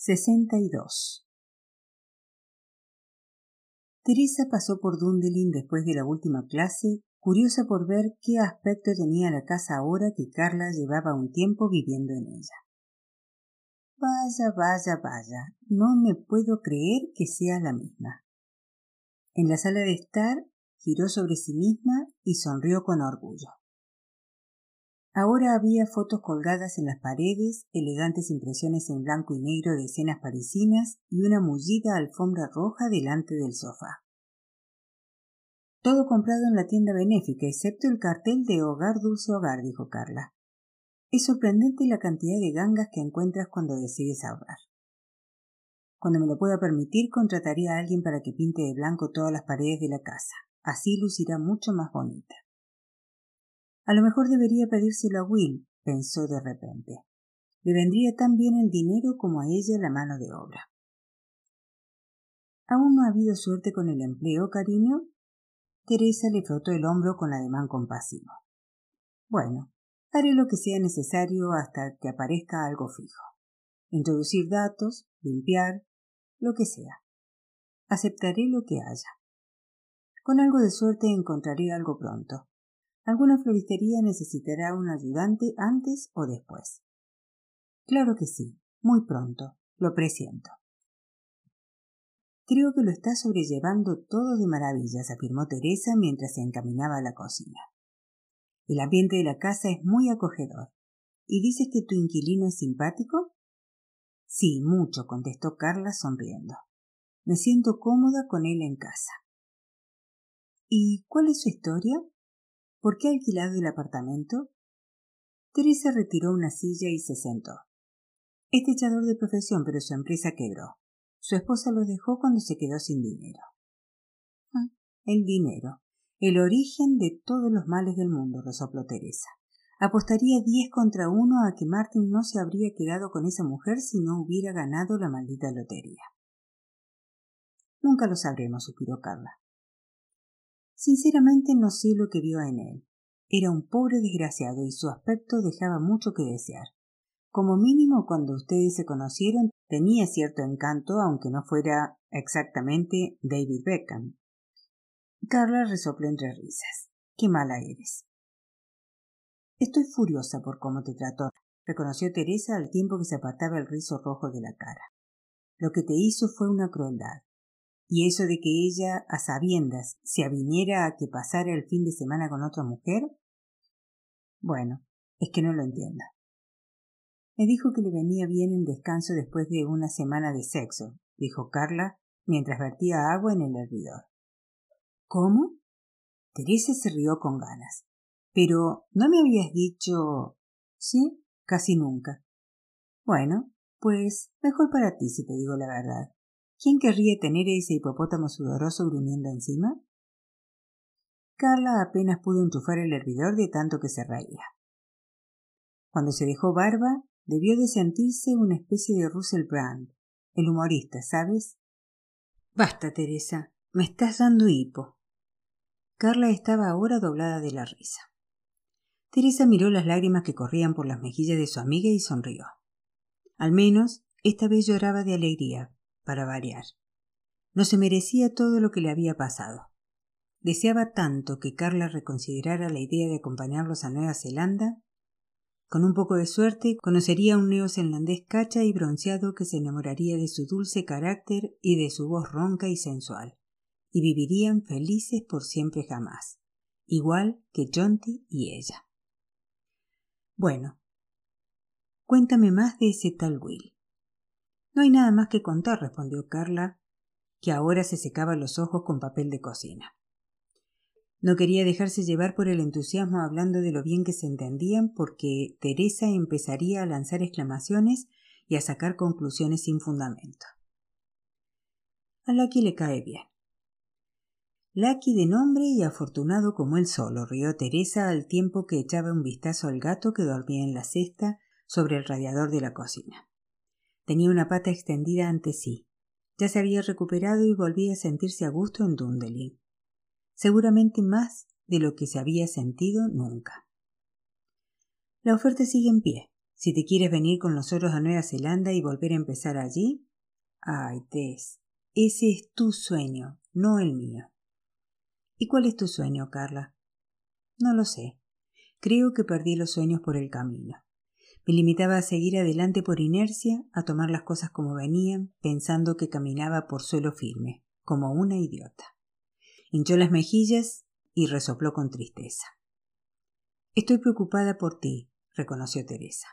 62. Teresa pasó por Dundelin después de la última clase, curiosa por ver qué aspecto tenía la casa ahora que Carla llevaba un tiempo viviendo en ella. Vaya, vaya, vaya, no me puedo creer que sea la misma. En la sala de estar giró sobre sí misma y sonrió con orgullo. Ahora había fotos colgadas en las paredes, elegantes impresiones en blanco y negro de escenas parisinas y una mullida alfombra roja delante del sofá. Todo comprado en la tienda benéfica, excepto el cartel de Hogar Dulce Hogar, dijo Carla. Es sorprendente la cantidad de gangas que encuentras cuando decides ahorrar. Cuando me lo pueda permitir, contrataría a alguien para que pinte de blanco todas las paredes de la casa. Así lucirá mucho más bonita. A lo mejor debería pedírselo a Will, pensó de repente. Le vendría tan bien el dinero como a ella la mano de obra. ¿Aún no ha habido suerte con el empleo, cariño? Teresa le frotó el hombro con ademán compasivo. Bueno, haré lo que sea necesario hasta que aparezca algo fijo. Introducir datos, limpiar, lo que sea. Aceptaré lo que haya. Con algo de suerte encontraré algo pronto. Alguna floristería necesitará un ayudante antes o después. Claro que sí, muy pronto, lo presiento. Creo que lo está sobrellevando todo de maravillas, afirmó Teresa mientras se encaminaba a la cocina. El ambiente de la casa es muy acogedor. ¿Y dices que tu inquilino es simpático? Sí, mucho, contestó Carla sonriendo. Me siento cómoda con él en casa. ¿Y cuál es su historia? ¿Por qué ha alquilado el apartamento? Teresa retiró una silla y se sentó. Es techador de profesión, pero su empresa quebró. Su esposa lo dejó cuando se quedó sin dinero. Ah, el dinero. El origen de todos los males del mundo, resopló Teresa. Apostaría diez contra uno a que Martin no se habría quedado con esa mujer si no hubiera ganado la maldita lotería. Nunca lo sabremos, suspiró Carla. Sinceramente no sé lo que vio en él. Era un pobre desgraciado y su aspecto dejaba mucho que desear. Como mínimo cuando ustedes se conocieron tenía cierto encanto, aunque no fuera exactamente David Beckham. Carla resopló entre risas. Qué mala eres. Estoy furiosa por cómo te trató, reconoció Teresa al tiempo que se apartaba el rizo rojo de la cara. Lo que te hizo fue una crueldad. Y eso de que ella, a sabiendas, se aviniera a que pasara el fin de semana con otra mujer. Bueno, es que no lo entienda. Me dijo que le venía bien el descanso después de una semana de sexo, dijo Carla mientras vertía agua en el hervidor. ¿Cómo? Teresa se rió con ganas. Pero ¿no me habías dicho? Sí, casi nunca. Bueno, pues mejor para ti si te digo la verdad. ¿Quién querría tener ese hipopótamo sudoroso gruñendo encima? Carla apenas pudo enchufar el hervidor de tanto que se reía. Cuando se dejó barba, debió de sentirse una especie de Russell Brand, el humorista, ¿sabes? Basta, Teresa, me estás dando hipo. Carla estaba ahora doblada de la risa. Teresa miró las lágrimas que corrían por las mejillas de su amiga y sonrió. Al menos esta vez lloraba de alegría, para variar. No se merecía todo lo que le había pasado. Deseaba tanto que Carla reconsiderara la idea de acompañarlos a Nueva Zelanda. Con un poco de suerte conocería a un neozelandés cacha y bronceado que se enamoraría de su dulce carácter y de su voz ronca y sensual, y vivirían felices por siempre jamás, igual que Jonty y ella. Bueno, cuéntame más de ese tal Will. No hay nada más que contar, respondió Carla, que ahora se secaba los ojos con papel de cocina. No quería dejarse llevar por el entusiasmo hablando de lo bien que se entendían, porque Teresa empezaría a lanzar exclamaciones y a sacar conclusiones sin fundamento. A Lucky le cae bien. Lucky de nombre y afortunado como él solo, rió Teresa al tiempo que echaba un vistazo al gato que dormía en la cesta sobre el radiador de la cocina. Tenía una pata extendida ante sí. Ya se había recuperado y volvía a sentirse a gusto en Dundelin. Seguramente más de lo que se había sentido nunca. La oferta sigue en pie, Si te quieres venir con nosotros a Nueva Zelanda y volver a empezar allí. Ay, Tess, ese es tu sueño, no el mío. ¿Y cuál es tu sueño, Carla? No lo sé. Creo que perdí los sueños por el camino. Me limitaba a seguir adelante por inercia, a tomar las cosas como venían, pensando que caminaba por suelo firme, como una idiota. Hinchó las mejillas y resopló con tristeza. Estoy preocupada por ti, reconoció Teresa.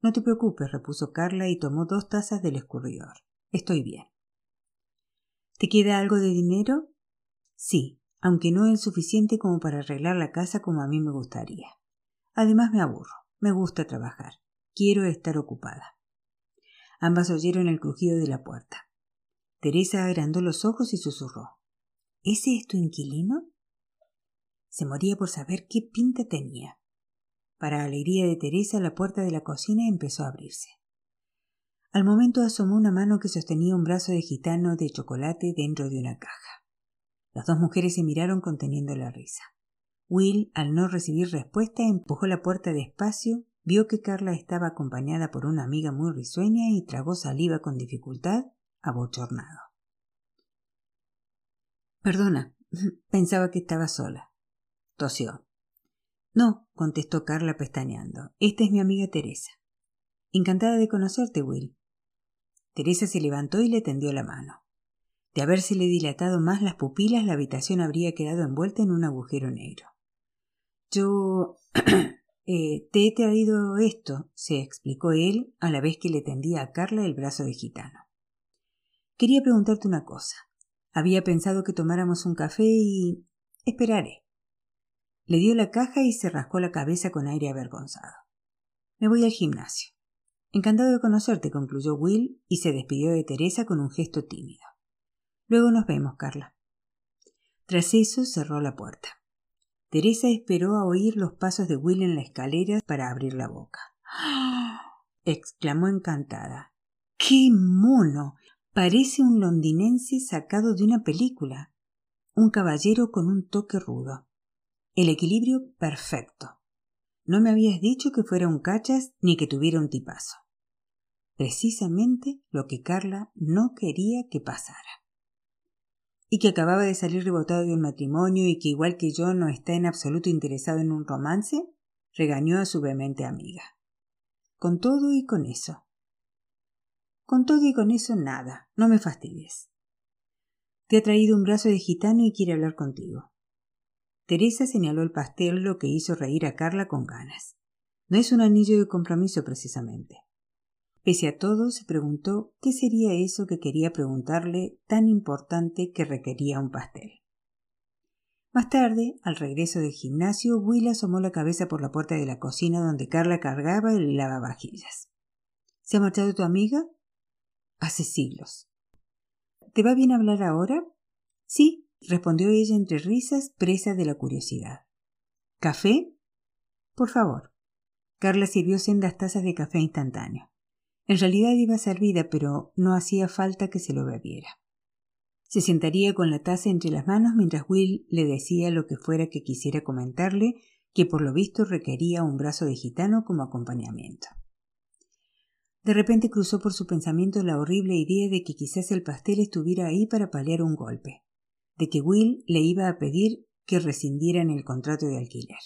No te preocupes, repuso Carla y tomó dos tazas del escurridor. Estoy bien. ¿Te queda algo de dinero? Sí, aunque no es suficiente como para arreglar la casa como a mí me gustaría. Además me aburro, me gusta trabajar, quiero estar ocupada. Ambas oyeron el crujido de la puerta. Teresa agrandó los ojos y susurró. ¿Ese es tu inquilino? Se moría por saber qué pinta tenía. Para alegría de Teresa, la puerta de la cocina empezó a abrirse. Al momento asomó una mano que sostenía un brazo de gitano de chocolate dentro de una caja. Las dos mujeres se miraron conteniendo la risa. Will, al no recibir respuesta, empujó la puerta despacio, vio que Carla estaba acompañada por una amiga muy risueña y tragó saliva con dificultad, abochornado. Perdona, pensaba que estaba sola. Tosió. No, contestó Carla pestañeando. Esta es mi amiga Teresa. Encantada de conocerte, Will. Teresa se levantó y le tendió la mano. De habérsele dilatado más las pupilas, la habitación habría quedado envuelta en un agujero negro. Yo. eh, te he traído esto, se explicó él a la vez que le tendía a Carla el brazo de gitano. Quería preguntarte una cosa. Había pensado que tomáramos un café y. esperaré. Le dio la caja y se rascó la cabeza con aire avergonzado. Me voy al gimnasio. Encantado de conocerte, concluyó Will y se despidió de Teresa con un gesto tímido. Luego nos vemos, Carla. Tras eso cerró la puerta. Teresa esperó a oír los pasos de Will en la escalera para abrir la boca. Exclamó encantada. ¡Qué mono! Parece un londinense sacado de una película. Un caballero con un toque rudo. El equilibrio perfecto. No me habías dicho que fuera un cachas ni que tuviera un tipazo. Precisamente lo que Carla no quería que pasara y que acababa de salir rebotado de un matrimonio y que igual que yo no está en absoluto interesado en un romance, regañó a su vehemente amiga. Con todo y con eso. Con todo y con eso nada, no me fastidies. Te ha traído un brazo de gitano y quiere hablar contigo. Teresa señaló el pastel, lo que hizo reír a Carla con ganas. No es un anillo de compromiso precisamente. Pese a todo, se preguntó qué sería eso que quería preguntarle tan importante que requería un pastel. Más tarde, al regreso del gimnasio, Will asomó la cabeza por la puerta de la cocina donde Carla cargaba el lavavajillas. ¿Se ha marchado tu amiga? Hace siglos. ¿Te va bien hablar ahora? Sí, respondió ella entre risas, presa de la curiosidad. ¿Café? Por favor. Carla sirvió sendas tazas de café instantáneo. En realidad iba servida, pero no hacía falta que se lo bebiera. Se sentaría con la taza entre las manos mientras Will le decía lo que fuera que quisiera comentarle, que por lo visto requería un brazo de gitano como acompañamiento. De repente cruzó por su pensamiento la horrible idea de que quizás el pastel estuviera ahí para paliar un golpe, de que Will le iba a pedir que rescindieran el contrato de alquiler.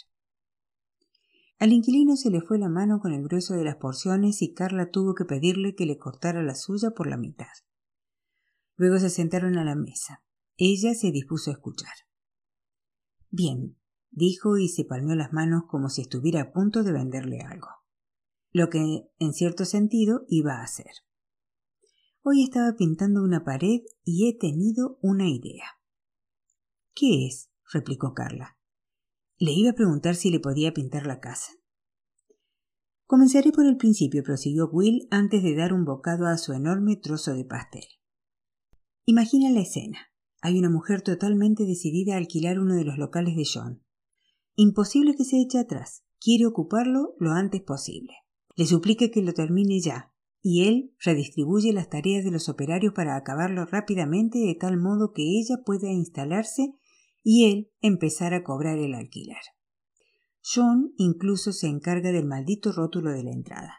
Al inquilino se le fue la mano con el grueso de las porciones y Carla tuvo que pedirle que le cortara la suya por la mitad. Luego se sentaron a la mesa. Ella se dispuso a escuchar. Bien, dijo y se palmeó las manos como si estuviera a punto de venderle algo. Lo que, en cierto sentido, iba a hacer. Hoy estaba pintando una pared y he tenido una idea. ¿Qué es? replicó Carla. Le iba a preguntar si le podía pintar la casa. Comenzaré por el principio, prosiguió Will antes de dar un bocado a su enorme trozo de pastel. Imagina la escena. Hay una mujer totalmente decidida a alquilar uno de los locales de John. Imposible que se eche atrás. Quiere ocuparlo lo antes posible. Le suplica que lo termine ya, y él redistribuye las tareas de los operarios para acabarlo rápidamente de tal modo que ella pueda instalarse y él empezar a cobrar el alquiler. John incluso se encarga del maldito rótulo de la entrada.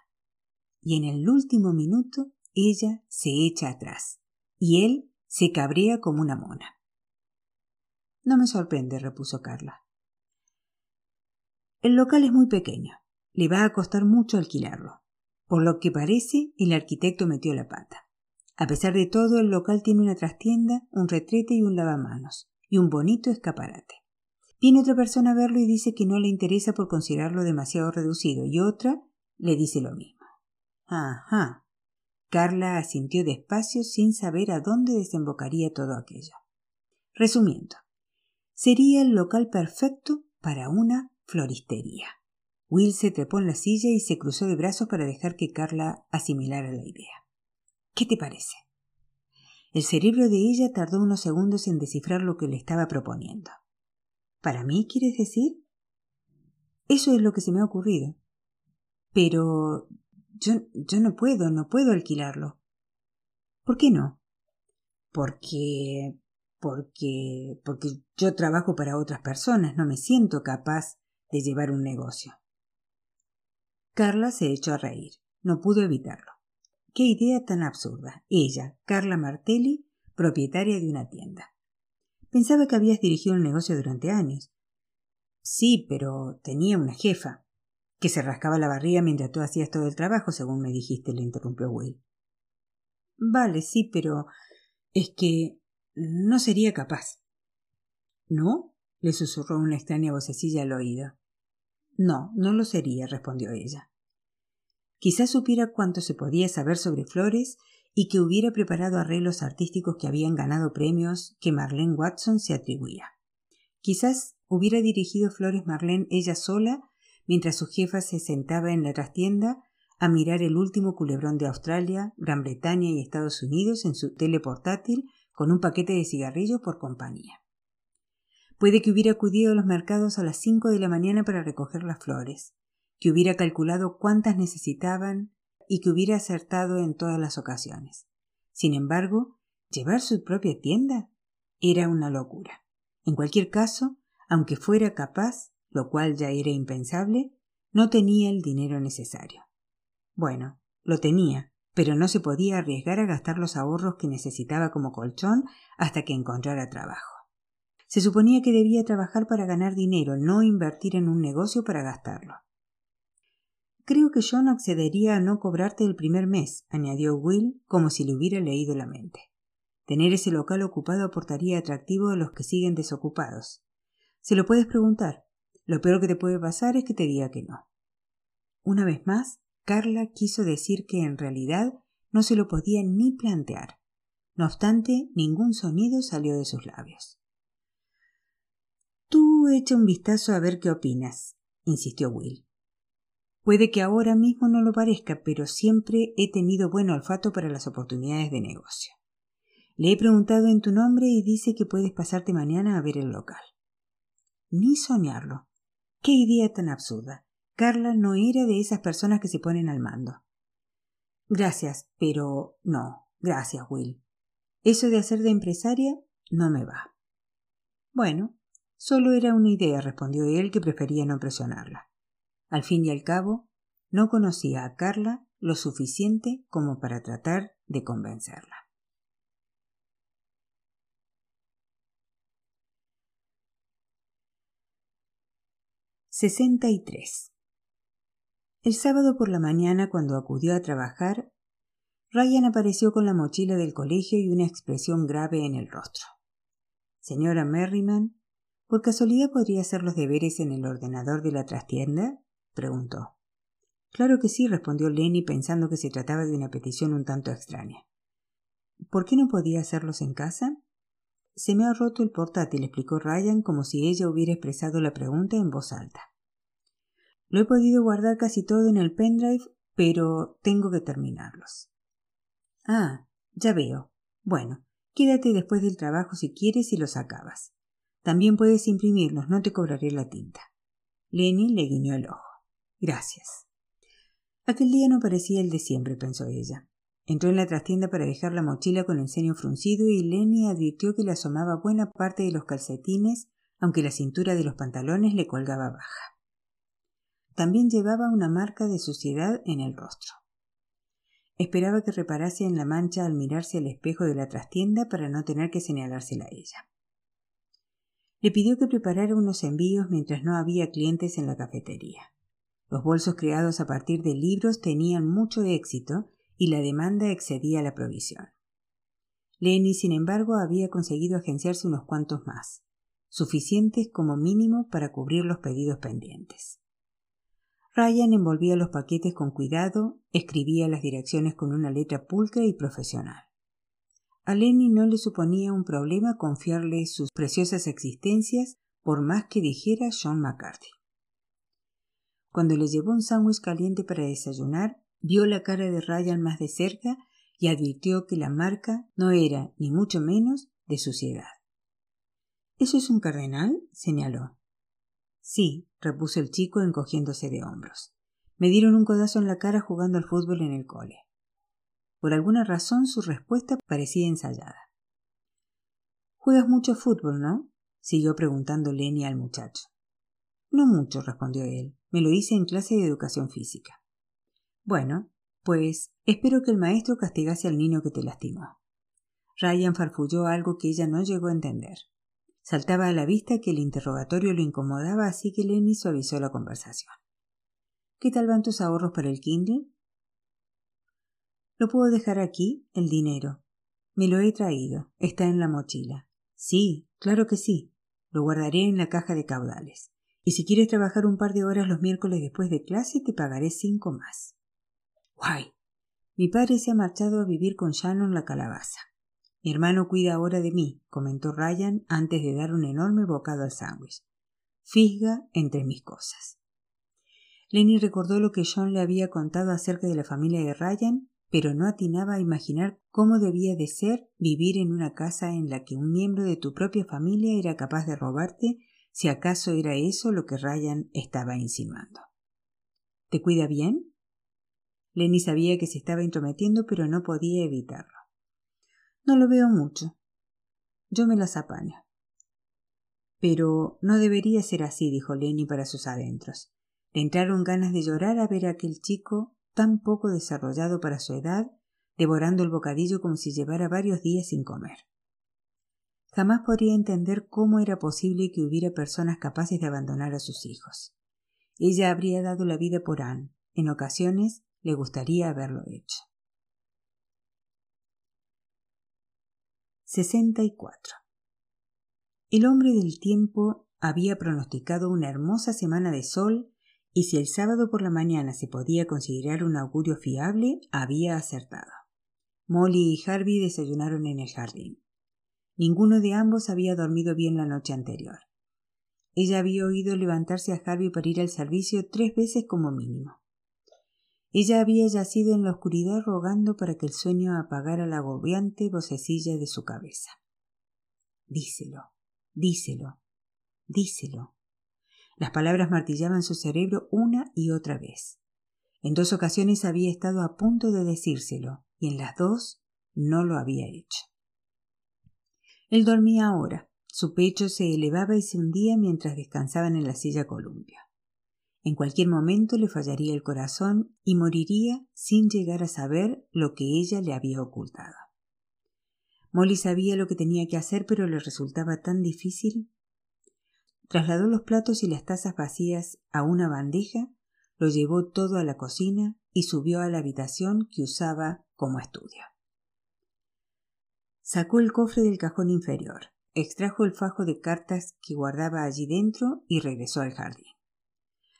y en el último minuto ella se echa atrás y él se cabrea como una mona. No me sorprende, repuso Carla. El local es muy pequeño. Le va a costar mucho alquilarlo. Por lo que parece, el arquitecto metió la pata. A pesar de todo, el local tiene una trastienda, un retrete y un lavamanos, y un bonito escaparate. Viene otra persona a verlo y dice que no le interesa por considerarlo demasiado reducido, y otra le dice lo mismo. Ajá. Carla asintió despacio sin saber a dónde desembocaría todo aquello. Resumiendo, sería el local perfecto para una floristería. Will se trepó en la silla y se cruzó de brazos para dejar que Carla asimilara la idea. ¿Qué te parece? El cerebro de ella tardó unos segundos en descifrar lo que le estaba proponiendo. ¿Para mí quieres decir? Eso es lo que se me ha ocurrido. Pero yo, yo no puedo, no puedo alquilarlo. ¿Por qué no? Porque porque porque yo trabajo para otras personas, no me siento capaz de llevar un negocio. Carla se echó a reír. No pudo evitarlo. Qué idea tan absurda. Ella, Carla Martelli, propietaria de una tienda. Pensaba que habías dirigido un negocio durante años. Sí, pero tenía una jefa, que se rascaba la barriga mientras tú hacías todo el trabajo, según me dijiste, le interrumpió Will. Vale, sí, pero es que no sería capaz. ¿No? le susurró una extraña vocecilla al oído. No, no lo sería, respondió ella. Quizás supiera cuánto se podía saber sobre flores y que hubiera preparado arreglos artísticos que habían ganado premios que Marlene Watson se atribuía. Quizás hubiera dirigido Flores Marlene ella sola mientras su jefa se sentaba en la trastienda a mirar el último culebrón de Australia, Gran Bretaña y Estados Unidos en su tele portátil con un paquete de cigarrillos por compañía. Puede que hubiera acudido a los mercados a las cinco de la mañana para recoger las flores, que hubiera calculado cuántas necesitaban y que hubiera acertado en todas las ocasiones. Sin embargo, llevar su propia tienda era una locura. En cualquier caso, aunque fuera capaz, lo cual ya era impensable, no tenía el dinero necesario. Bueno, lo tenía, pero no se podía arriesgar a gastar los ahorros que necesitaba como colchón hasta que encontrara trabajo. Se suponía que debía trabajar para ganar dinero, no invertir en un negocio para gastarlo. Creo que John accedería a no cobrarte el primer mes, añadió Will como si le hubiera leído la mente. Tener ese local ocupado aportaría atractivo a los que siguen desocupados. Se lo puedes preguntar. Lo peor que te puede pasar es que te diga que no. Una vez más, Carla quiso decir que en realidad no se lo podía ni plantear. No obstante, ningún sonido salió de sus labios. Tú echa un vistazo a ver qué opinas, insistió Will. Puede que ahora mismo no lo parezca, pero siempre he tenido buen olfato para las oportunidades de negocio. Le he preguntado en tu nombre y dice que puedes pasarte mañana a ver el local. Ni soñarlo. Qué idea tan absurda. Carla no era de esas personas que se ponen al mando. Gracias, pero no. Gracias, Will. Eso de hacer de empresaria no me va. Bueno, solo era una idea, respondió él, que prefería no presionarla. Al fin y al cabo, no conocía a Carla lo suficiente como para tratar de convencerla. Sesenta y tres. El sábado por la mañana, cuando acudió a trabajar, Ryan apareció con la mochila del colegio y una expresión grave en el rostro. Señora Merriman, ¿por casualidad podría hacer los deberes en el ordenador de la trastienda? Preguntó. Claro que sí, respondió Lenny pensando que se trataba de una petición un tanto extraña. ¿Por qué no podía hacerlos en casa? Se me ha roto el portátil, explicó Ryan como si ella hubiera expresado la pregunta en voz alta. Lo he podido guardar casi todo en el pendrive, pero tengo que terminarlos. Ah, ya veo. Bueno, quédate después del trabajo si quieres y los acabas. También puedes imprimirlos, no te cobraré la tinta. Lenny le guiñó el ojo. Gracias. Aquel día no parecía el de siempre, pensó ella. Entró en la trastienda para dejar la mochila con el ceño fruncido y Lenny advirtió que le asomaba buena parte de los calcetines, aunque la cintura de los pantalones le colgaba baja. También llevaba una marca de suciedad en el rostro. Esperaba que reparase en la mancha al mirarse al espejo de la trastienda para no tener que señalársela a ella. Le pidió que preparara unos envíos mientras no había clientes en la cafetería. Los bolsos creados a partir de libros tenían mucho éxito y la demanda excedía la provisión. Lenny, sin embargo, había conseguido agenciarse unos cuantos más, suficientes como mínimo para cubrir los pedidos pendientes. Ryan envolvía los paquetes con cuidado, escribía las direcciones con una letra pulcra y profesional. A Lenny no le suponía un problema confiarle sus preciosas existencias por más que dijera John McCarthy. Cuando le llevó un sándwich caliente para desayunar, vio la cara de Ryan más de cerca y advirtió que la marca no era, ni mucho menos, de suciedad. ¿Eso es un cardenal? señaló. Sí, repuso el chico encogiéndose de hombros. Me dieron un codazo en la cara jugando al fútbol en el cole. Por alguna razón su respuesta parecía ensayada. Juegas mucho fútbol, ¿no? siguió preguntando Lenny al muchacho. No mucho, respondió él. Me lo hice en clase de educación física. Bueno, pues espero que el maestro castigase al niño que te lastimó. Ryan farfulló algo que ella no llegó a entender. Saltaba a la vista que el interrogatorio lo incomodaba, así que Lenny suavizó la conversación. ¿Qué tal van tus ahorros para el Kindle? ¿Lo puedo dejar aquí? El dinero. Me lo he traído. Está en la mochila. Sí, claro que sí. Lo guardaré en la caja de caudales. Y si quieres trabajar un par de horas los miércoles después de clase, te pagaré cinco más. Guay. Mi padre se ha marchado a vivir con Shannon la calabaza. Mi hermano cuida ahora de mí, comentó Ryan antes de dar un enorme bocado al sándwich. Fisga entre mis cosas. Lenny recordó lo que John le había contado acerca de la familia de Ryan, pero no atinaba a imaginar cómo debía de ser vivir en una casa en la que un miembro de tu propia familia era capaz de robarte si acaso era eso lo que Ryan estaba insinuando. ¿Te cuida bien? Lenny sabía que se estaba intrometiendo, pero no podía evitarlo. No lo veo mucho. Yo me las apaño. Pero no debería ser así, dijo Lenny para sus adentros. Le entraron ganas de llorar a ver a aquel chico tan poco desarrollado para su edad, devorando el bocadillo como si llevara varios días sin comer. Jamás podría entender cómo era posible que hubiera personas capaces de abandonar a sus hijos. Ella habría dado la vida por Anne. En ocasiones le gustaría haberlo hecho. 64. El hombre del tiempo había pronosticado una hermosa semana de sol y si el sábado por la mañana se podía considerar un augurio fiable, había acertado. Molly y Harvey desayunaron en el jardín. Ninguno de ambos había dormido bien la noche anterior. Ella había oído levantarse a Harvey para ir al servicio tres veces como mínimo. Ella había yacido en la oscuridad rogando para que el sueño apagara la agobiante vocecilla de su cabeza. Díselo, díselo, díselo. Las palabras martillaban su cerebro una y otra vez. En dos ocasiones había estado a punto de decírselo, y en las dos no lo había hecho. Él dormía ahora. Su pecho se elevaba y se hundía mientras descansaban en la silla columpia. En cualquier momento le fallaría el corazón y moriría sin llegar a saber lo que ella le había ocultado. Molly sabía lo que tenía que hacer, pero le resultaba tan difícil. Trasladó los platos y las tazas vacías a una bandeja, lo llevó todo a la cocina y subió a la habitación que usaba como estudio. Sacó el cofre del cajón inferior, extrajo el fajo de cartas que guardaba allí dentro y regresó al jardín.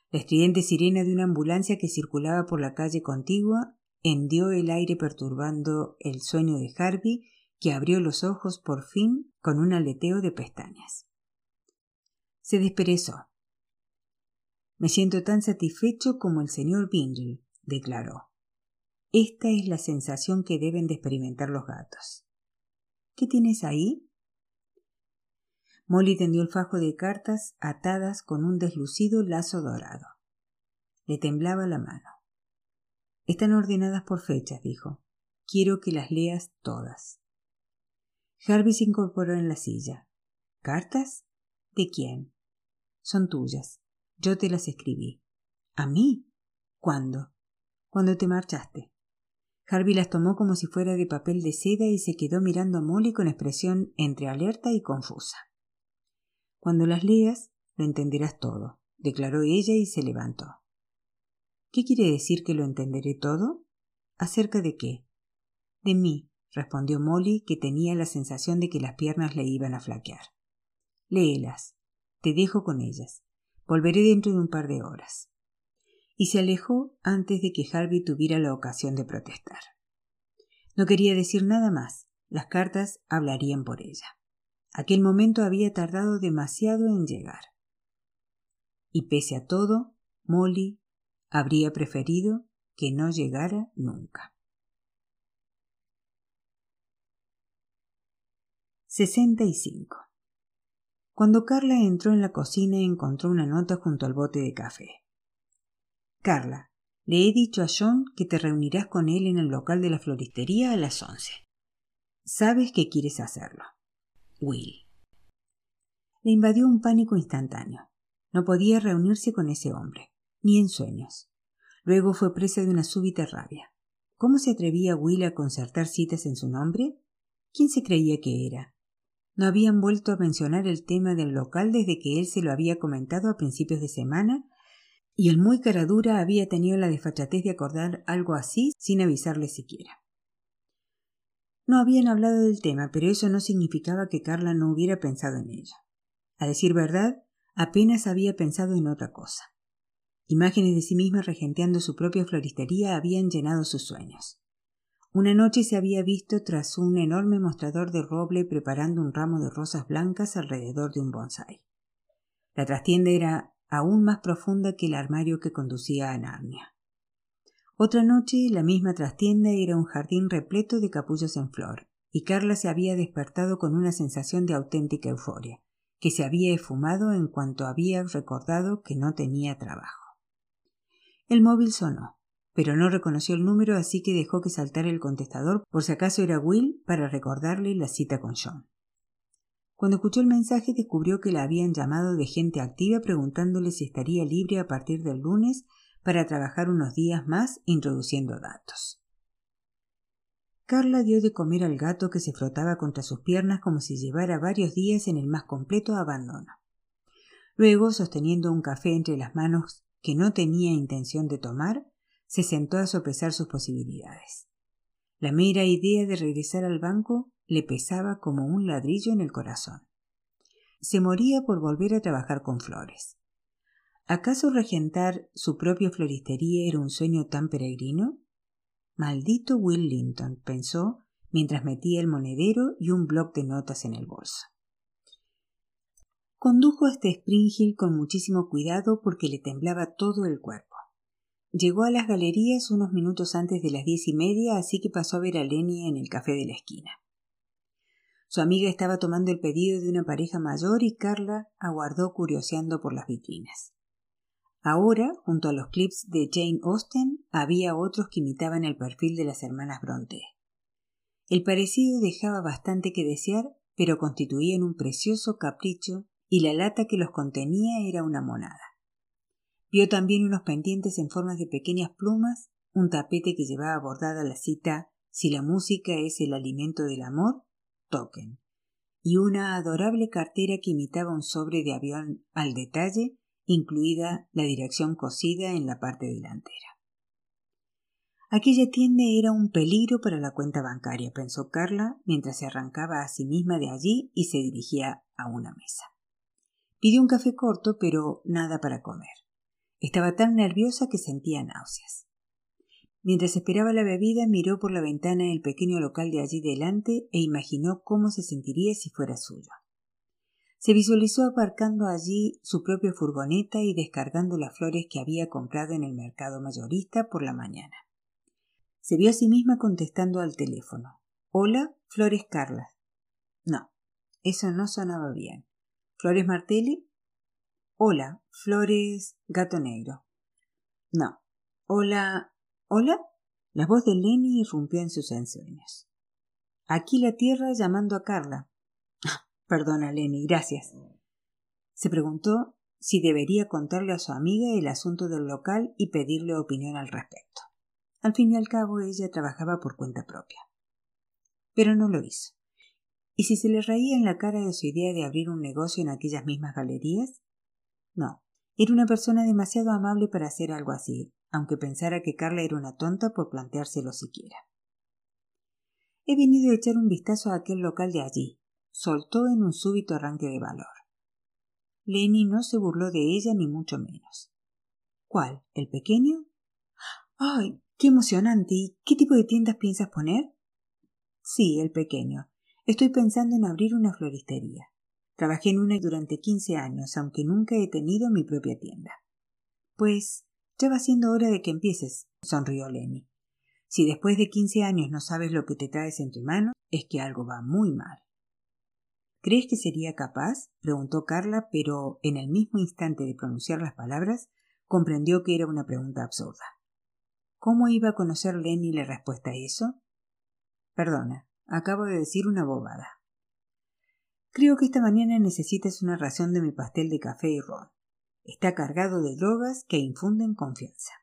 La estridente sirena de una ambulancia que circulaba por la calle contigua hendió el aire perturbando el sueño de Harvey, que abrió los ojos por fin con un aleteo de pestañas. Se desperezó. Me siento tan satisfecho como el señor Bingley, declaró. Esta es la sensación que deben de experimentar los gatos. ¿Qué tienes ahí? Molly tendió el fajo de cartas atadas con un deslucido lazo dorado. Le temblaba la mano. Están ordenadas por fechas, dijo. Quiero que las leas todas. Harvey se incorporó en la silla. ¿Cartas? ¿De quién? Son tuyas. Yo te las escribí. ¿A mí? ¿Cuándo? Cuando te marchaste. Harvey las tomó como si fuera de papel de seda y se quedó mirando a Molly con expresión entre alerta y confusa. Cuando las leas, lo entenderás todo, declaró ella y se levantó. ¿Qué quiere decir que lo entenderé todo? ¿Acerca de qué? De mí, respondió Molly, que tenía la sensación de que las piernas le iban a flaquear. Léelas. Te dejo con ellas. Volveré dentro de un par de horas. Y se alejó antes de que Harvey tuviera la ocasión de protestar. No quería decir nada más. Las cartas hablarían por ella. Aquel momento había tardado demasiado en llegar. Y pese a todo, Molly habría preferido que no llegara nunca. 65. Cuando Carla entró en la cocina encontró una nota junto al bote de café. Carla, le he dicho a John que te reunirás con él en el local de la floristería a las once. Sabes que quieres hacerlo. Will. Le invadió un pánico instantáneo. No podía reunirse con ese hombre, ni en sueños. Luego fue presa de una súbita rabia. ¿Cómo se atrevía Will a concertar citas en su nombre? ¿Quién se creía que era? No habían vuelto a mencionar el tema del local desde que él se lo había comentado a principios de semana, y el muy caradura había tenido la desfachatez de acordar algo así sin avisarle siquiera. No habían hablado del tema, pero eso no significaba que Carla no hubiera pensado en ello. A decir verdad, apenas había pensado en otra cosa. Imágenes de sí misma regenteando su propia floristería habían llenado sus sueños. Una noche se había visto tras un enorme mostrador de roble preparando un ramo de rosas blancas alrededor de un bonsai. La trastienda era aún más profunda que el armario que conducía a Narnia. Otra noche la misma trastienda era un jardín repleto de capullos en flor, y Carla se había despertado con una sensación de auténtica euforia, que se había esfumado en cuanto había recordado que no tenía trabajo. El móvil sonó pero no reconoció el número así que dejó que saltara el contestador por si acaso era Will para recordarle la cita con John. Cuando escuchó el mensaje descubrió que la habían llamado de gente activa preguntándole si estaría libre a partir del lunes para trabajar unos días más introduciendo datos. Carla dio de comer al gato que se frotaba contra sus piernas como si llevara varios días en el más completo abandono. Luego, sosteniendo un café entre las manos que no tenía intención de tomar, se sentó a sopesar sus posibilidades. La mera idea de regresar al banco le pesaba como un ladrillo en el corazón. Se moría por volver a trabajar con flores. ¿Acaso regentar su propia floristería era un sueño tan peregrino? Maldito Will Linton, pensó mientras metía el monedero y un bloc de notas en el bolso. Condujo hasta Spring Hill con muchísimo cuidado porque le temblaba todo el cuerpo. Llegó a las galerías unos minutos antes de las diez y media, así que pasó a ver a Lenny en el café de la esquina. Su amiga estaba tomando el pedido de una pareja mayor y Carla aguardó curioseando por las vitrinas. Ahora, junto a los clips de Jane Austen, había otros que imitaban el perfil de las hermanas Bronte. El parecido dejaba bastante que desear, pero constituían un precioso capricho y la lata que los contenía era una monada. Vio también unos pendientes en formas de pequeñas plumas, un tapete que llevaba bordada la cita Si la música es el alimento del amor, toquen, y una adorable cartera que imitaba un sobre de avión al detalle, incluida la dirección cosida en la parte delantera. Aquella tienda era un peligro para la cuenta bancaria, pensó Carla mientras se arrancaba a sí misma de allí y se dirigía a una mesa. Pidió un café corto, pero nada para comer. Estaba tan nerviosa que sentía náuseas. Mientras esperaba la bebida, miró por la ventana el pequeño local de allí delante e imaginó cómo se sentiría si fuera suyo. Se visualizó aparcando allí su propia furgoneta y descargando las flores que había comprado en el mercado mayorista por la mañana. Se vio a sí misma contestando al teléfono. Hola, Flores Carla. No, eso no sonaba bien. ¿Flores Martelli? Hola, Flores Gato Negro. No. Hola. ¿Hola? La voz de Lenny irrumpió en sus ensueños. Aquí la tierra llamando a Carla. Perdona, Lenny, gracias. Se preguntó si debería contarle a su amiga el asunto del local y pedirle opinión al respecto. Al fin y al cabo ella trabajaba por cuenta propia. Pero no lo hizo. ¿Y si se le reía en la cara de su idea de abrir un negocio en aquellas mismas galerías? No, era una persona demasiado amable para hacer algo así, aunque pensara que Carla era una tonta por planteárselo siquiera. He venido a echar un vistazo a aquel local de allí, soltó en un súbito arranque de valor. Lenny no se burló de ella ni mucho menos. ¿Cuál? ¿El pequeño? ¡Ay! ¡Qué emocionante! ¿Y qué tipo de tiendas piensas poner? Sí, el pequeño. Estoy pensando en abrir una floristería. Trabajé en una durante quince años, aunque nunca he tenido mi propia tienda. Pues ya va siendo hora de que empieces, sonrió Lenny. Si después de quince años no sabes lo que te traes en tu mano, es que algo va muy mal. ¿Crees que sería capaz? preguntó Carla, pero en el mismo instante de pronunciar las palabras, comprendió que era una pregunta absurda. ¿Cómo iba a conocer Lenny la respuesta a eso? Perdona, acabo de decir una bobada. Creo que esta mañana necesitas una ración de mi pastel de café y ron. Está cargado de drogas que infunden confianza.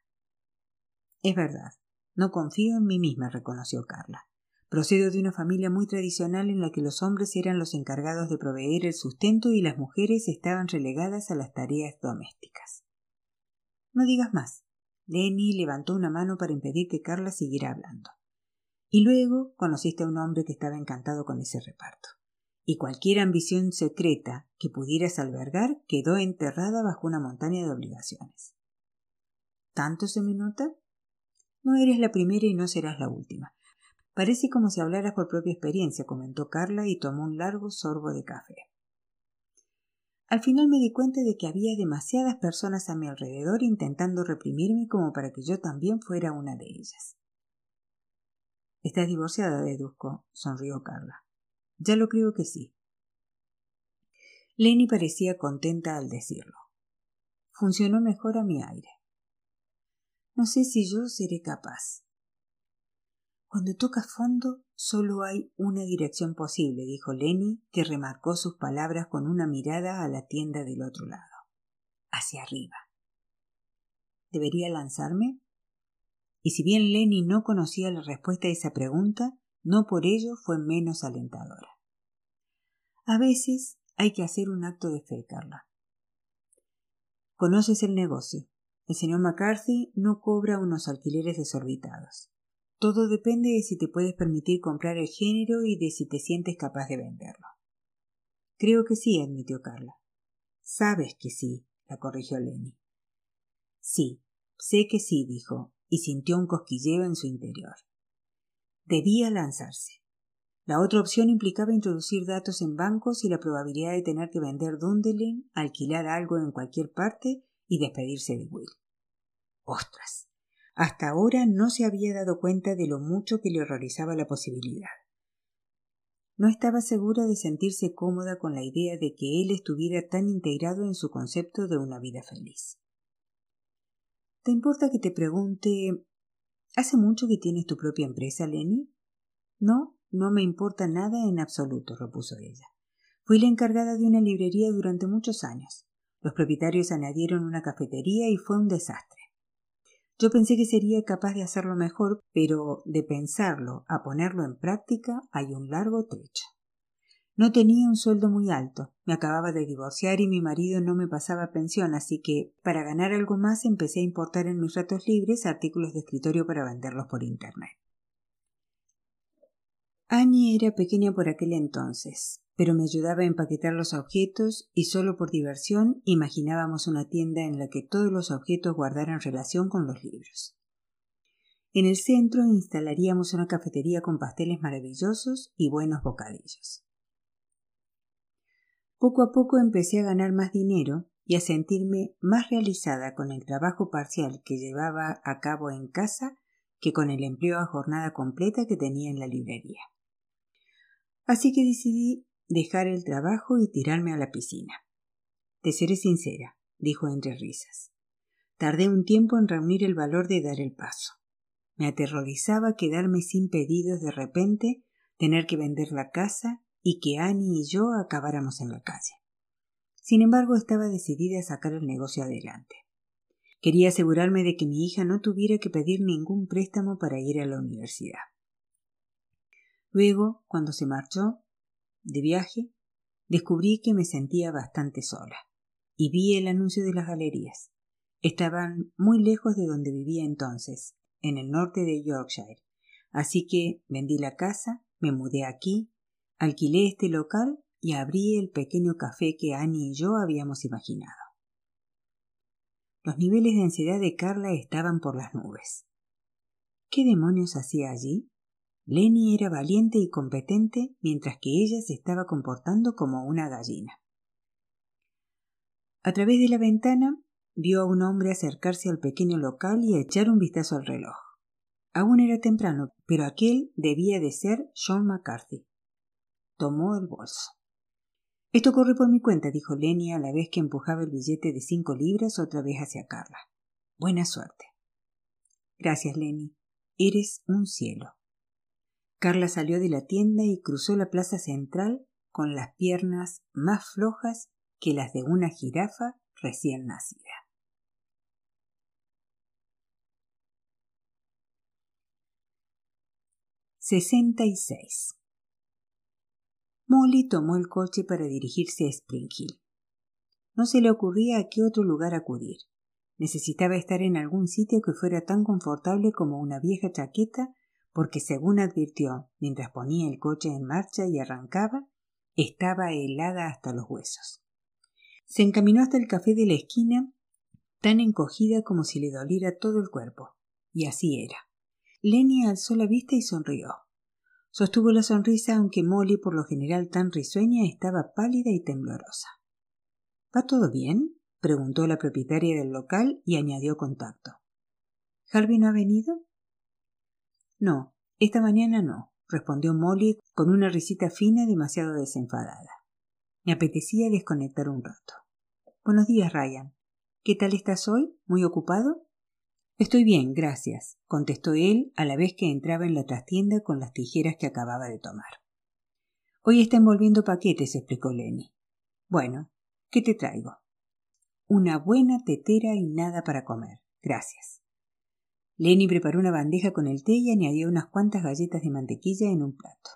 Es verdad, no confío en mí misma, reconoció Carla. Procedo de una familia muy tradicional en la que los hombres eran los encargados de proveer el sustento y las mujeres estaban relegadas a las tareas domésticas. No digas más. Lenny levantó una mano para impedir que Carla siguiera hablando. Y luego conociste a un hombre que estaba encantado con ese reparto. Y cualquier ambición secreta que pudieras albergar quedó enterrada bajo una montaña de obligaciones. ¿Tanto se me nota? No eres la primera y no serás la última. Parece como si hablaras por propia experiencia, comentó Carla y tomó un largo sorbo de café. Al final me di cuenta de que había demasiadas personas a mi alrededor intentando reprimirme como para que yo también fuera una de ellas. Estás divorciada, deduzco, sonrió Carla. Ya lo creo que sí. Lenny parecía contenta al decirlo. Funcionó mejor a mi aire. No sé si yo seré capaz. Cuando toca fondo, solo hay una dirección posible, dijo Lenny, que remarcó sus palabras con una mirada a la tienda del otro lado. Hacia arriba. ¿Debería lanzarme? Y si bien Lenny no conocía la respuesta a esa pregunta, no por ello fue menos alentadora. A veces hay que hacer un acto de fe, Carla. Conoces el negocio. El señor McCarthy no cobra unos alquileres desorbitados. Todo depende de si te puedes permitir comprar el género y de si te sientes capaz de venderlo. Creo que sí, admitió Carla. Sabes que sí, la corrigió Lenny. Sí, sé que sí, dijo, y sintió un cosquilleo en su interior. Debía lanzarse. La otra opción implicaba introducir datos en bancos y la probabilidad de tener que vender Dundelin, alquilar algo en cualquier parte y despedirse de Will. ¡Ostras! Hasta ahora no se había dado cuenta de lo mucho que le horrorizaba la posibilidad. No estaba segura de sentirse cómoda con la idea de que él estuviera tan integrado en su concepto de una vida feliz. ¿Te importa que te pregunte ¿Hace mucho que tienes tu propia empresa, Lenny? No, no me importa nada en absoluto, repuso ella. Fui la encargada de una librería durante muchos años. Los propietarios añadieron una cafetería y fue un desastre. Yo pensé que sería capaz de hacerlo mejor, pero de pensarlo a ponerlo en práctica hay un largo trecho. No tenía un sueldo muy alto, me acababa de divorciar y mi marido no me pasaba pensión, así que para ganar algo más empecé a importar en mis ratos libres artículos de escritorio para venderlos por Internet. Annie era pequeña por aquel entonces, pero me ayudaba a empaquetar los objetos y solo por diversión imaginábamos una tienda en la que todos los objetos guardaran relación con los libros. En el centro instalaríamos una cafetería con pasteles maravillosos y buenos bocadillos. Poco a poco empecé a ganar más dinero y a sentirme más realizada con el trabajo parcial que llevaba a cabo en casa que con el empleo a jornada completa que tenía en la librería. Así que decidí dejar el trabajo y tirarme a la piscina. Te seré sincera, dijo entre risas. Tardé un tiempo en reunir el valor de dar el paso. Me aterrorizaba quedarme sin pedidos de repente, tener que vender la casa y que Annie y yo acabáramos en la calle. Sin embargo, estaba decidida a sacar el negocio adelante. Quería asegurarme de que mi hija no tuviera que pedir ningún préstamo para ir a la universidad. Luego, cuando se marchó de viaje, descubrí que me sentía bastante sola y vi el anuncio de las galerías. Estaban muy lejos de donde vivía entonces, en el norte de Yorkshire, así que vendí la casa, me mudé aquí, alquilé este local y abrí el pequeño café que Annie y yo habíamos imaginado. Los niveles de ansiedad de Carla estaban por las nubes. ¿Qué demonios hacía allí? Lenny era valiente y competente mientras que ella se estaba comportando como una gallina. A través de la ventana vio a un hombre acercarse al pequeño local y echar un vistazo al reloj. Aún era temprano, pero aquel debía de ser John McCarthy. Tomó el bolso. Esto corre por mi cuenta, dijo Lenny a la vez que empujaba el billete de cinco libras otra vez hacia Carla. Buena suerte. Gracias, Lenny. Eres un cielo. Carla salió de la tienda y cruzó la plaza central con las piernas más flojas que las de una jirafa recién nacida. Sesenta y seis. Molly tomó el coche para dirigirse a Spring Hill. No se le ocurría a qué otro lugar acudir. Necesitaba estar en algún sitio que fuera tan confortable como una vieja chaqueta porque según advirtió mientras ponía el coche en marcha y arrancaba, estaba helada hasta los huesos. Se encaminó hasta el café de la esquina, tan encogida como si le doliera todo el cuerpo. Y así era. Lenny alzó la vista y sonrió. Sostuvo la sonrisa aunque Molly, por lo general tan risueña, estaba pálida y temblorosa. ¿Va todo bien? preguntó la propietaria del local y añadió contacto. ¿Harvey no ha venido? No, esta mañana no, respondió Molly con una risita fina demasiado desenfadada. Me apetecía desconectar un rato. Buenos días, Ryan. ¿Qué tal estás hoy? ¿Muy ocupado? Estoy bien, gracias, contestó él a la vez que entraba en la trastienda con las tijeras que acababa de tomar. Hoy está envolviendo paquetes, explicó Lenny. Bueno, ¿qué te traigo? Una buena tetera y nada para comer. Gracias. Lenny preparó una bandeja con el té y añadió unas cuantas galletas de mantequilla en un plato.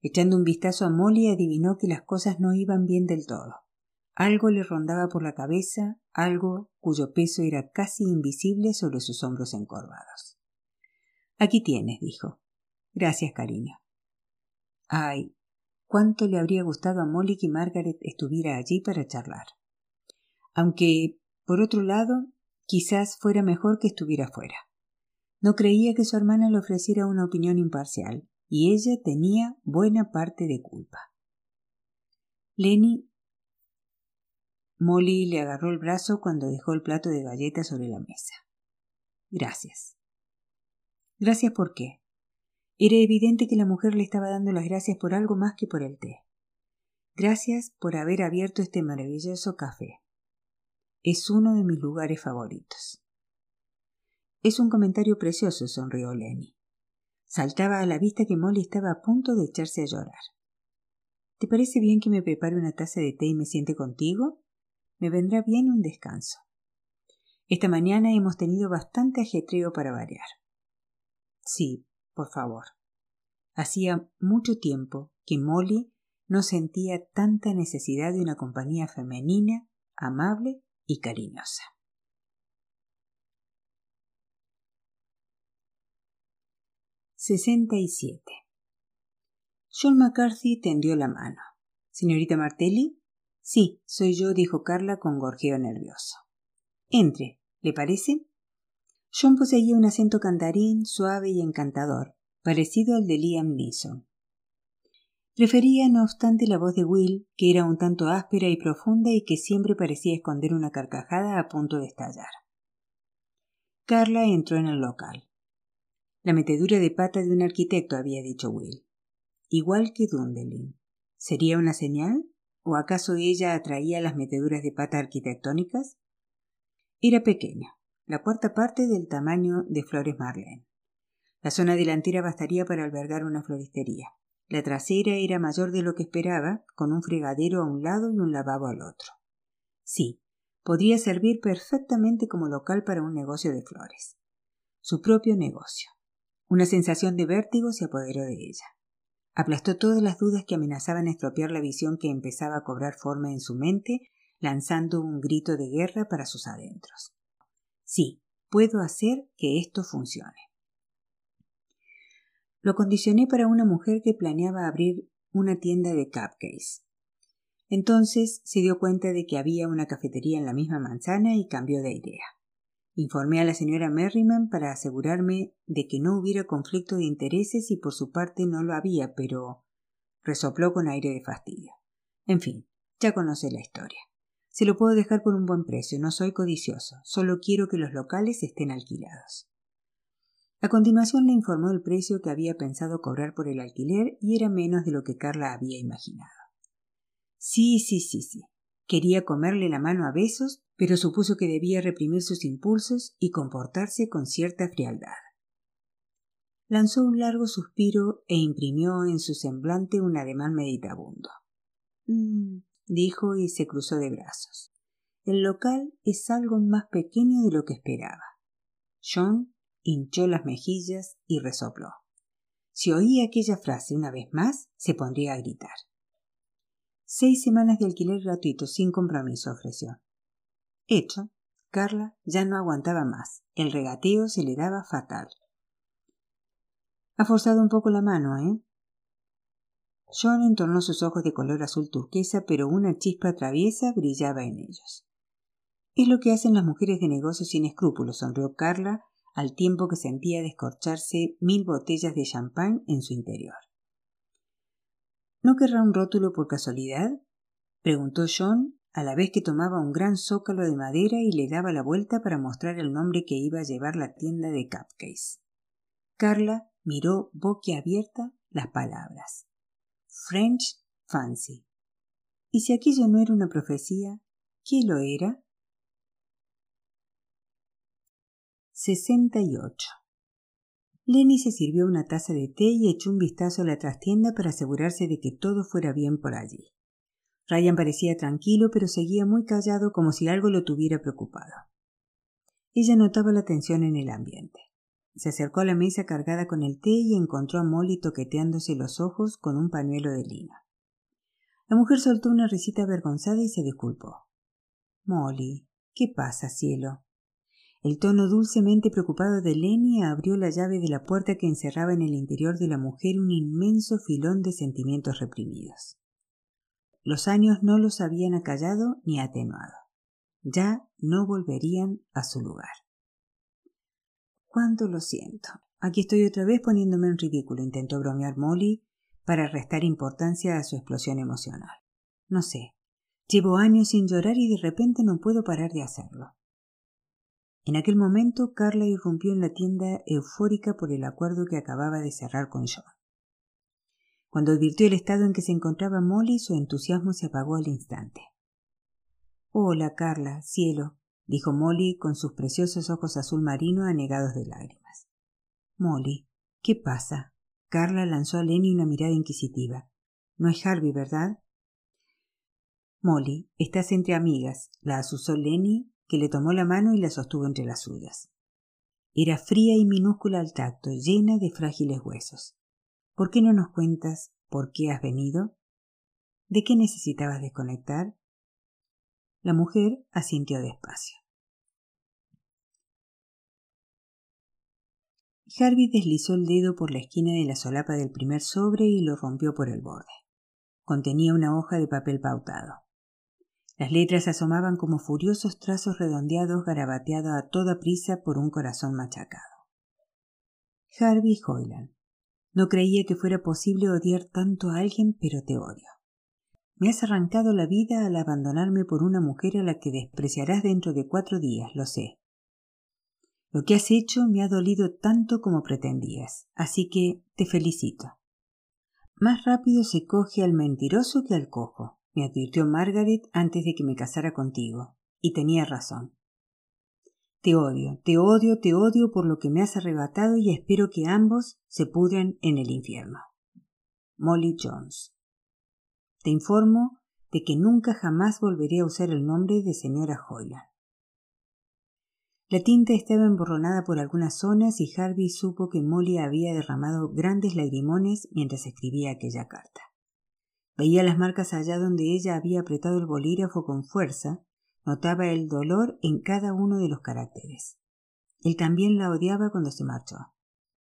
Echando un vistazo a Molly adivinó que las cosas no iban bien del todo. Algo le rondaba por la cabeza, algo cuyo peso era casi invisible sobre sus hombros encorvados. Aquí tienes, dijo. Gracias, cariño. Ay, cuánto le habría gustado a Molly que Margaret estuviera allí para charlar. Aunque, por otro lado, Quizás fuera mejor que estuviera fuera. No creía que su hermana le ofreciera una opinión imparcial, y ella tenía buena parte de culpa. Lenny Molly le agarró el brazo cuando dejó el plato de galletas sobre la mesa. Gracias. Gracias por qué. Era evidente que la mujer le estaba dando las gracias por algo más que por el té. Gracias por haber abierto este maravilloso café. Es uno de mis lugares favoritos. Es un comentario precioso, sonrió Lenny. Saltaba a la vista que Molly estaba a punto de echarse a llorar. ¿Te parece bien que me prepare una taza de té y me siente contigo? Me vendrá bien un descanso. Esta mañana hemos tenido bastante ajetreo para variar. Sí, por favor. Hacía mucho tiempo que Molly no sentía tanta necesidad de una compañía femenina, amable y cariñosa. Sesenta y siete. John McCarthy tendió la mano. ¿Señorita Martelli? Sí, soy yo, dijo Carla con gorjeo nervioso. Entre, ¿le parece? John poseía un acento cantarín suave y encantador, parecido al de Liam Neeson. Prefería, no obstante, la voz de Will, que era un tanto áspera y profunda y que siempre parecía esconder una carcajada a punto de estallar. Carla entró en el local. La metedura de pata de un arquitecto, había dicho Will. Igual que Dundelin. ¿Sería una señal? ¿O acaso ella atraía las meteduras de pata arquitectónicas? Era pequeña, la cuarta parte del tamaño de Flores Marlene. La zona delantera bastaría para albergar una floristería. La trasera era mayor de lo que esperaba, con un fregadero a un lado y un lavabo al otro. Sí, podría servir perfectamente como local para un negocio de flores. Su propio negocio. Una sensación de vértigo se apoderó de ella. Aplastó todas las dudas que amenazaban estropear la visión que empezaba a cobrar forma en su mente, lanzando un grito de guerra para sus adentros. Sí, puedo hacer que esto funcione. Lo condicioné para una mujer que planeaba abrir una tienda de cupcakes. Entonces se dio cuenta de que había una cafetería en la misma manzana y cambió de idea. Informé a la señora Merriman para asegurarme de que no hubiera conflicto de intereses y por su parte no lo había, pero resopló con aire de fastidio. En fin, ya conoce la historia. Se lo puedo dejar por un buen precio, no soy codicioso, solo quiero que los locales estén alquilados. A continuación le informó el precio que había pensado cobrar por el alquiler y era menos de lo que Carla había imaginado. Sí, sí, sí, sí. Quería comerle la mano a besos, pero supuso que debía reprimir sus impulsos y comportarse con cierta frialdad. Lanzó un largo suspiro e imprimió en su semblante un ademán meditabundo. Mm, dijo y se cruzó de brazos. El local es algo más pequeño de lo que esperaba. John hinchó las mejillas y resopló. Si oía aquella frase una vez más, se pondría a gritar. Seis semanas de alquiler gratuito sin compromiso ofreció. Hecho, Carla ya no aguantaba más. El regateo se le daba fatal. Ha forzado un poco la mano, ¿eh? John entornó sus ojos de color azul turquesa, pero una chispa traviesa brillaba en ellos. Es lo que hacen las mujeres de negocio sin escrúpulos, sonrió Carla, al tiempo que sentía descorcharse mil botellas de champán en su interior. ¿No querrá un rótulo por casualidad? preguntó John a la vez que tomaba un gran zócalo de madera y le daba la vuelta para mostrar el nombre que iba a llevar la tienda de cupcakes. Carla miró boquiabierta las palabras. French Fancy. ¿Y si aquello no era una profecía, qué lo era? 68. Lenny se sirvió una taza de té y echó un vistazo a la trastienda para asegurarse de que todo fuera bien por allí. Ryan parecía tranquilo, pero seguía muy callado como si algo lo tuviera preocupado. Ella notaba la tensión en el ambiente. Se acercó a la mesa cargada con el té y encontró a Molly toqueteándose los ojos con un pañuelo de lino. La mujer soltó una risita avergonzada y se disculpó. Molly, ¿qué pasa, cielo? El tono dulcemente preocupado de Lenny abrió la llave de la puerta que encerraba en el interior de la mujer un inmenso filón de sentimientos reprimidos. Los años no los habían acallado ni atenuado. Ya no volverían a su lugar. Cuánto lo siento. Aquí estoy otra vez poniéndome en ridículo, intentó bromear Molly para restar importancia a su explosión emocional. No sé. Llevo años sin llorar y de repente no puedo parar de hacerlo. En aquel momento Carla irrumpió en la tienda eufórica por el acuerdo que acababa de cerrar con John. Cuando advirtió el estado en que se encontraba Molly, su entusiasmo se apagó al instante. Hola, Carla, cielo, dijo Molly con sus preciosos ojos azul marino anegados de lágrimas. Molly, ¿qué pasa? Carla lanzó a Lenny una mirada inquisitiva. No es Harvey, ¿verdad? Molly, estás entre amigas, la asusó Lenny que le tomó la mano y la sostuvo entre las suyas. Era fría y minúscula al tacto, llena de frágiles huesos. ¿Por qué no nos cuentas por qué has venido? ¿De qué necesitabas desconectar? La mujer asintió despacio. Harvey deslizó el dedo por la esquina de la solapa del primer sobre y lo rompió por el borde. Contenía una hoja de papel pautado. Las letras asomaban como furiosos trazos redondeados garabateados a toda prisa por un corazón machacado. Harvey Hoyland. No creía que fuera posible odiar tanto a alguien, pero te odio. Me has arrancado la vida al abandonarme por una mujer a la que despreciarás dentro de cuatro días, lo sé. Lo que has hecho me ha dolido tanto como pretendías, así que te felicito. Más rápido se coge al mentiroso que al cojo me advirtió Margaret antes de que me casara contigo, y tenía razón. Te odio, te odio, te odio por lo que me has arrebatado y espero que ambos se pudran en el infierno. Molly Jones. Te informo de que nunca jamás volveré a usar el nombre de señora Hoyland. La tinta estaba emborronada por algunas zonas y Harvey supo que Molly había derramado grandes lagrimones mientras escribía aquella carta. Veía las marcas allá donde ella había apretado el bolígrafo con fuerza, notaba el dolor en cada uno de los caracteres. Él también la odiaba cuando se marchó.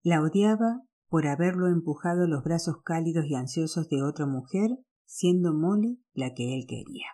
La odiaba por haberlo empujado los brazos cálidos y ansiosos de otra mujer, siendo Molly la que él quería.